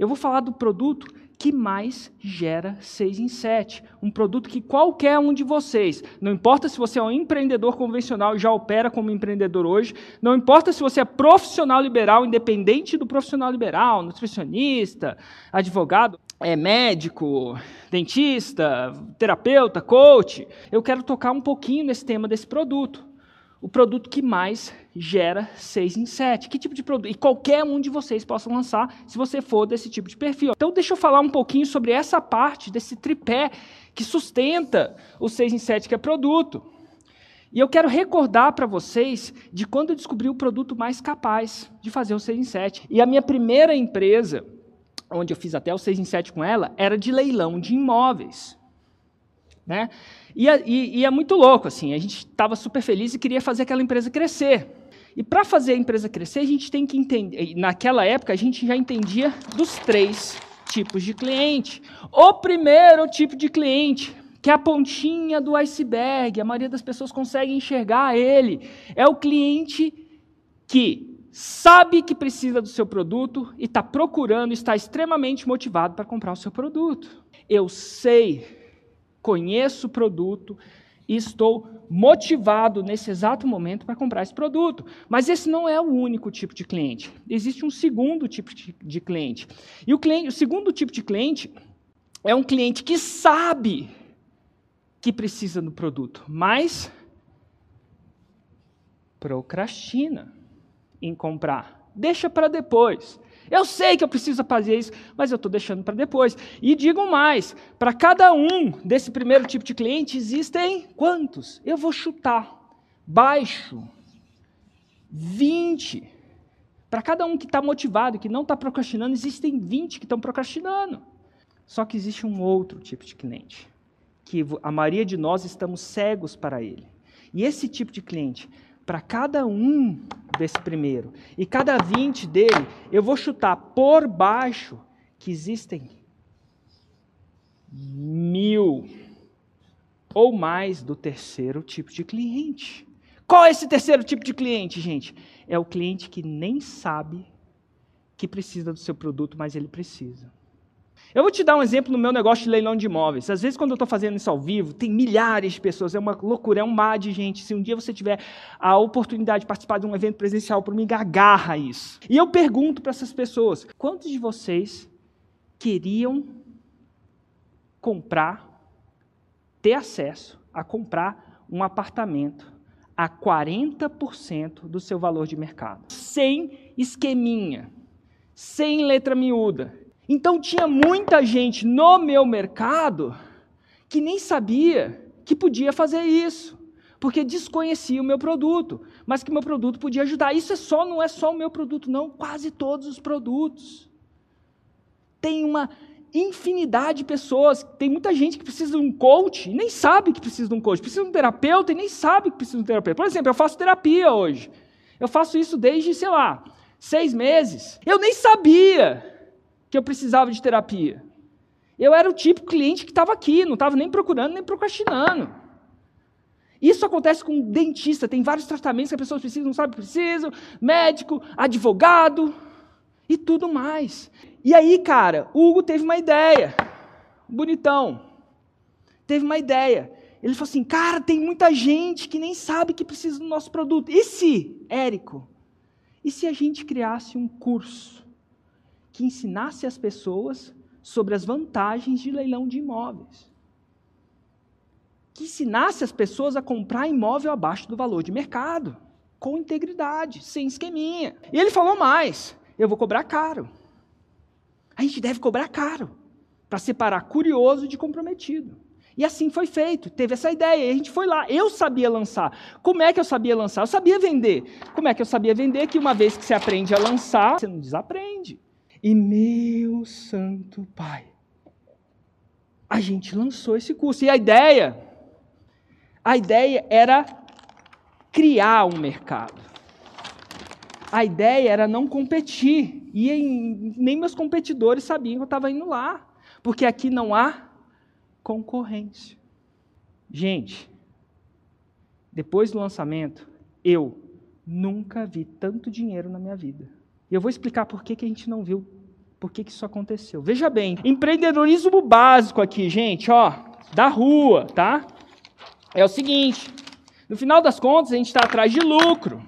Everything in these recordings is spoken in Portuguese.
Eu vou falar do produto que mais gera 6 em 7. Um produto que qualquer um de vocês, não importa se você é um empreendedor convencional e já opera como empreendedor hoje, não importa se você é profissional liberal, independente do profissional liberal, nutricionista, advogado, é médico, dentista, terapeuta, coach, eu quero tocar um pouquinho nesse tema desse produto o produto que mais gera 6 em 7. Que tipo de produto? E qualquer um de vocês possa lançar, se você for desse tipo de perfil. Então, deixa eu falar um pouquinho sobre essa parte desse tripé que sustenta o 6 em 7, que é produto. E eu quero recordar para vocês de quando eu descobri o produto mais capaz de fazer o 6 em 7. E a minha primeira empresa, onde eu fiz até o 6 em 7 com ela, era de leilão de imóveis. Né? E, e, e é muito louco, assim, a gente estava super feliz e queria fazer aquela empresa crescer. E para fazer a empresa crescer, a gente tem que entender. Naquela época, a gente já entendia dos três tipos de cliente. O primeiro tipo de cliente, que é a pontinha do iceberg, a maioria das pessoas consegue enxergar ele, é o cliente que sabe que precisa do seu produto e está procurando, está extremamente motivado para comprar o seu produto. Eu sei conheço o produto e estou motivado nesse exato momento para comprar esse produto. Mas esse não é o único tipo de cliente. Existe um segundo tipo de cliente. E o, cliente, o segundo tipo de cliente é um cliente que sabe que precisa do produto, mas procrastina em comprar. Deixa para depois. Eu sei que eu preciso fazer isso, mas eu estou deixando para depois. E digo mais: para cada um desse primeiro tipo de cliente, existem quantos? Eu vou chutar. Baixo. 20. Para cada um que está motivado, que não está procrastinando, existem 20 que estão procrastinando. Só que existe um outro tipo de cliente, que a maioria de nós estamos cegos para ele. E esse tipo de cliente para cada um desse primeiro. E cada 20 dele, eu vou chutar por baixo que existem mil ou mais do terceiro tipo de cliente. Qual é esse terceiro tipo de cliente, gente? É o cliente que nem sabe que precisa do seu produto, mas ele precisa. Eu vou te dar um exemplo no meu negócio de leilão de imóveis. Às vezes, quando eu estou fazendo isso ao vivo, tem milhares de pessoas, é uma loucura, é um mar de gente. Se um dia você tiver a oportunidade de participar de um evento presencial, por mim, agarra isso. E eu pergunto para essas pessoas: quantos de vocês queriam comprar, ter acesso a comprar um apartamento a 40% do seu valor de mercado? Sem esqueminha, sem letra miúda então tinha muita gente no meu mercado que nem sabia que podia fazer isso, porque desconhecia o meu produto, mas que meu produto podia ajudar. Isso é só não é só o meu produto não, quase todos os produtos. Tem uma infinidade de pessoas, tem muita gente que precisa de um coach e nem sabe que precisa de um coach, precisa de um terapeuta e nem sabe que precisa de um terapeuta. Por exemplo, eu faço terapia hoje. Eu faço isso desde, sei lá, seis meses. Eu nem sabia que eu precisava de terapia. Eu era o tipo cliente que estava aqui, não estava nem procurando, nem procrastinando. Isso acontece com dentista, tem vários tratamentos que as pessoas precisam, não sabem que precisam, médico, advogado e tudo mais. E aí, cara, o Hugo teve uma ideia, bonitão, teve uma ideia. Ele falou assim, cara, tem muita gente que nem sabe que precisa do nosso produto. E se, Érico, e se a gente criasse um curso que ensinasse as pessoas sobre as vantagens de leilão de imóveis. Que ensinasse as pessoas a comprar imóvel abaixo do valor de mercado, com integridade, sem esqueminha. E ele falou mais: eu vou cobrar caro. A gente deve cobrar caro para separar curioso de comprometido. E assim foi feito, teve essa ideia, e a gente foi lá. Eu sabia lançar. Como é que eu sabia lançar? Eu sabia vender. Como é que eu sabia vender? Que uma vez que você aprende a lançar, você não desaprende. E meu santo pai, a gente lançou esse curso. E a ideia, a ideia era criar um mercado. A ideia era não competir. E nem meus competidores sabiam que eu estava indo lá. Porque aqui não há concorrência. Gente, depois do lançamento, eu nunca vi tanto dinheiro na minha vida. E eu vou explicar por que, que a gente não viu por que, que isso aconteceu. Veja bem, empreendedorismo básico aqui, gente, ó, da rua, tá? É o seguinte, no final das contas, a gente está atrás de lucro.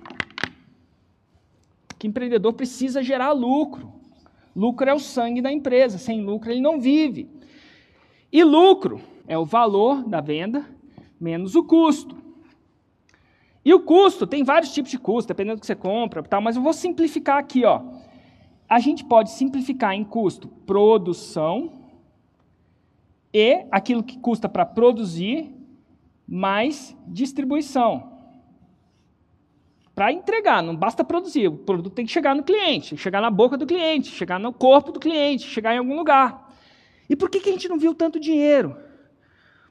Que empreendedor precisa gerar lucro. Lucro é o sangue da empresa, sem lucro ele não vive. E lucro é o valor da venda menos o custo. E o custo, tem vários tipos de custo, dependendo do que você compra, tal, mas eu vou simplificar aqui, ó. A gente pode simplificar em custo produção e aquilo que custa para produzir mais distribuição. Para entregar, não basta produzir, o produto tem que chegar no cliente, chegar na boca do cliente, chegar no corpo do cliente, chegar em algum lugar. E por que, que a gente não viu tanto dinheiro?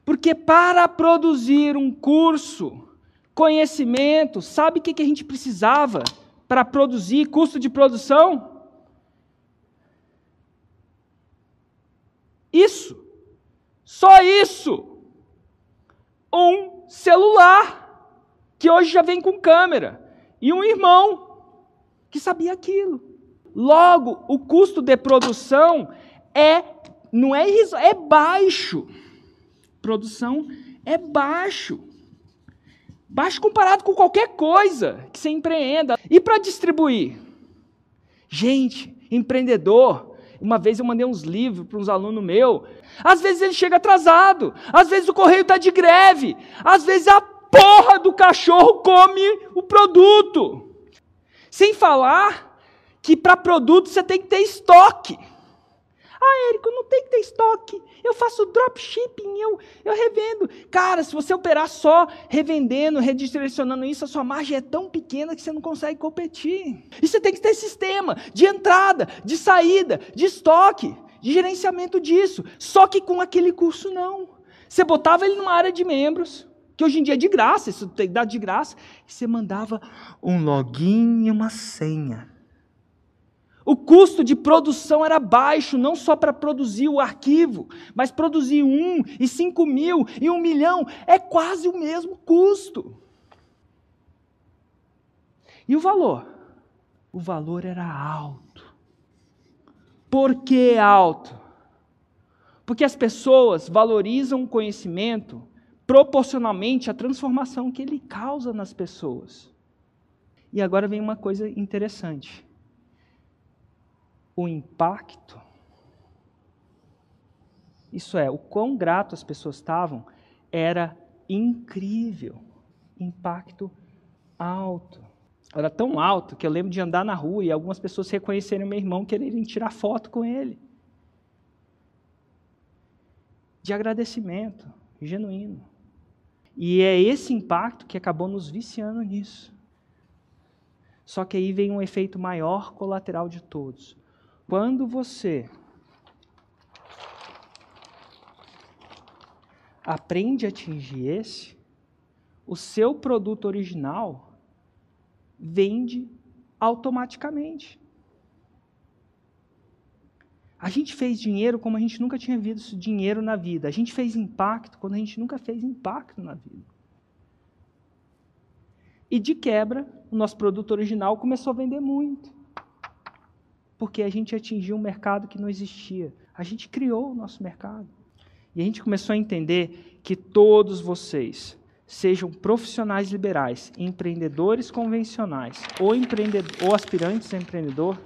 Porque para produzir um curso, conhecimento, sabe o que, que a gente precisava para produzir custo de produção? Isso. Só isso. Um celular, que hoje já vem com câmera, e um irmão que sabia aquilo. Logo, o custo de produção é não é isso, é baixo. Produção é baixo. Baixo comparado com qualquer coisa que você empreenda. E para distribuir? Gente, empreendedor. Uma vez eu mandei uns livros para uns alunos meus. Às vezes ele chega atrasado. Às vezes o correio está de greve. Às vezes a porra do cachorro come o produto. Sem falar que para produto você tem que ter estoque. Ah, Érico, não tem que ter estoque. Eu faço dropshipping, eu, eu revendo. Cara, se você operar só revendendo, redirecionando isso, a sua margem é tão pequena que você não consegue competir. E você tem que ter sistema de entrada, de saída, de estoque, de gerenciamento disso. Só que com aquele curso não. Você botava ele numa área de membros, que hoje em dia é de graça, isso tem dado de graça, e você mandava um login e uma senha. O custo de produção era baixo, não só para produzir o arquivo, mas produzir um e cinco mil e um milhão é quase o mesmo custo. E o valor? O valor era alto. Por que alto? Porque as pessoas valorizam o conhecimento proporcionalmente à transformação que ele causa nas pessoas. E agora vem uma coisa interessante o impacto, isso é, o quão grato as pessoas estavam, era incrível. Impacto alto. Era tão alto que eu lembro de andar na rua e algumas pessoas reconhecerem meu irmão quererem tirar foto com ele. De agradecimento genuíno. E é esse impacto que acabou nos viciando nisso. Só que aí vem um efeito maior colateral de todos. Quando você aprende a atingir esse, o seu produto original vende automaticamente. A gente fez dinheiro como a gente nunca tinha visto dinheiro na vida. A gente fez impacto quando a gente nunca fez impacto na vida. E de quebra, o nosso produto original começou a vender muito porque a gente atingiu um mercado que não existia. A gente criou o nosso mercado. E a gente começou a entender que todos vocês, sejam profissionais liberais, empreendedores convencionais ou, empreendedor, ou aspirantes a empreendedor,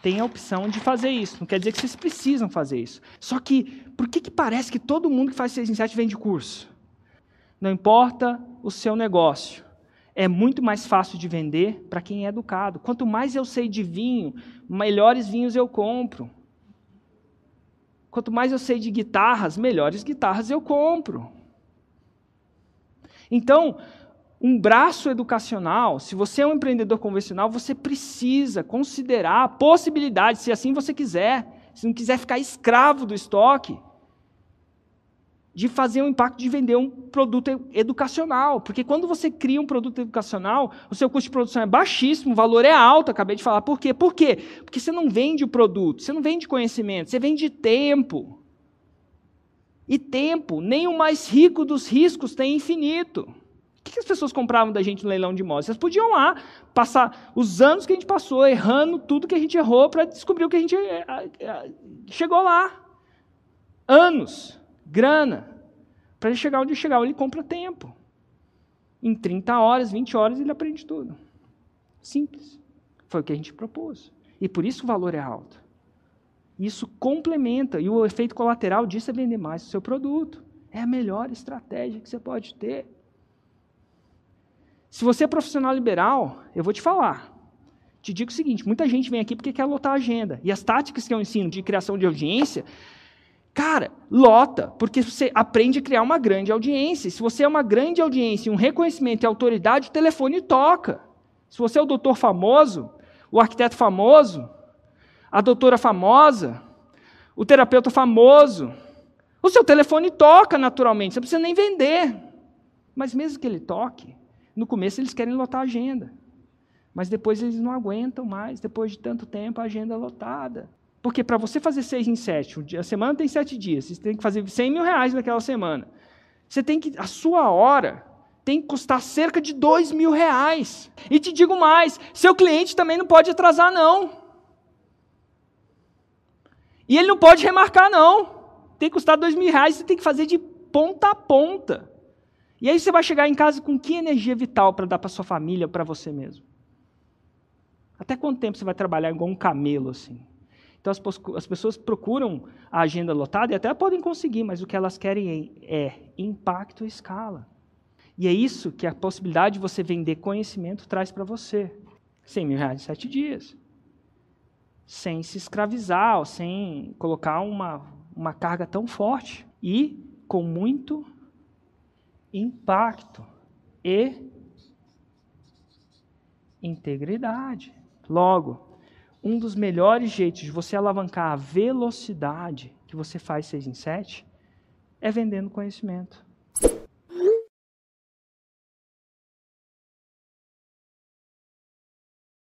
têm a opção de fazer isso. Não quer dizer que vocês precisam fazer isso. Só que, por que, que parece que todo mundo que faz 6 em 7 vende curso? Não importa o seu negócio é muito mais fácil de vender para quem é educado. Quanto mais eu sei de vinho, melhores vinhos eu compro. Quanto mais eu sei de guitarras, melhores guitarras eu compro. Então, um braço educacional, se você é um empreendedor convencional, você precisa considerar a possibilidade, se assim você quiser, se não quiser ficar escravo do estoque, de fazer um impacto de vender um produto educacional. Porque quando você cria um produto educacional, o seu custo de produção é baixíssimo, o valor é alto, acabei de falar. Por quê? Por quê? Porque você não vende o produto, você não vende conhecimento, você vende tempo. E tempo, nem o mais rico dos riscos tem infinito. O que as pessoas compravam da gente no leilão de imóveis? Elas podiam lá passar os anos que a gente passou errando tudo que a gente errou para descobrir o que a gente eh, eh, chegou lá. Anos, grana. Para ele chegar onde chegar, ele compra tempo. Em 30 horas, 20 horas, ele aprende tudo. Simples. Foi o que a gente propôs. E por isso o valor é alto. Isso complementa, e o efeito colateral disso é vender mais o seu produto. É a melhor estratégia que você pode ter. Se você é profissional liberal, eu vou te falar. Te digo o seguinte: muita gente vem aqui porque quer lotar a agenda. E as táticas que eu ensino de criação de audiência, cara, lota, porque você aprende a criar uma grande audiência. Se você é uma grande audiência, um reconhecimento e autoridade, o telefone toca. Se você é o doutor famoso, o arquiteto famoso, a doutora famosa, o terapeuta famoso, o seu telefone toca naturalmente, você não precisa nem vender. Mas mesmo que ele toque, no começo eles querem lotar a agenda. Mas depois eles não aguentam mais, depois de tanto tempo, a agenda lotada. Porque para você fazer seis em sete, a semana tem sete dias, você tem que fazer 100 mil reais naquela semana. Você tem que, a sua hora tem que custar cerca de dois mil reais. E te digo mais, seu cliente também não pode atrasar, não. E ele não pode remarcar, não. Tem que custar dois mil reais, você tem que fazer de ponta a ponta. E aí você vai chegar em casa com que energia vital para dar para sua família, para você mesmo? Até quanto tempo você vai trabalhar igual um camelo assim? Então as, as pessoas procuram a agenda lotada e até podem conseguir, mas o que elas querem é impacto e escala. E é isso que a possibilidade de você vender conhecimento traz para você. 100 mil reais em sete dias. Sem se escravizar, sem colocar uma, uma carga tão forte. E com muito impacto e integridade. Logo, um dos melhores jeitos de você alavancar a velocidade que você faz 6 em 7 é vendendo conhecimento.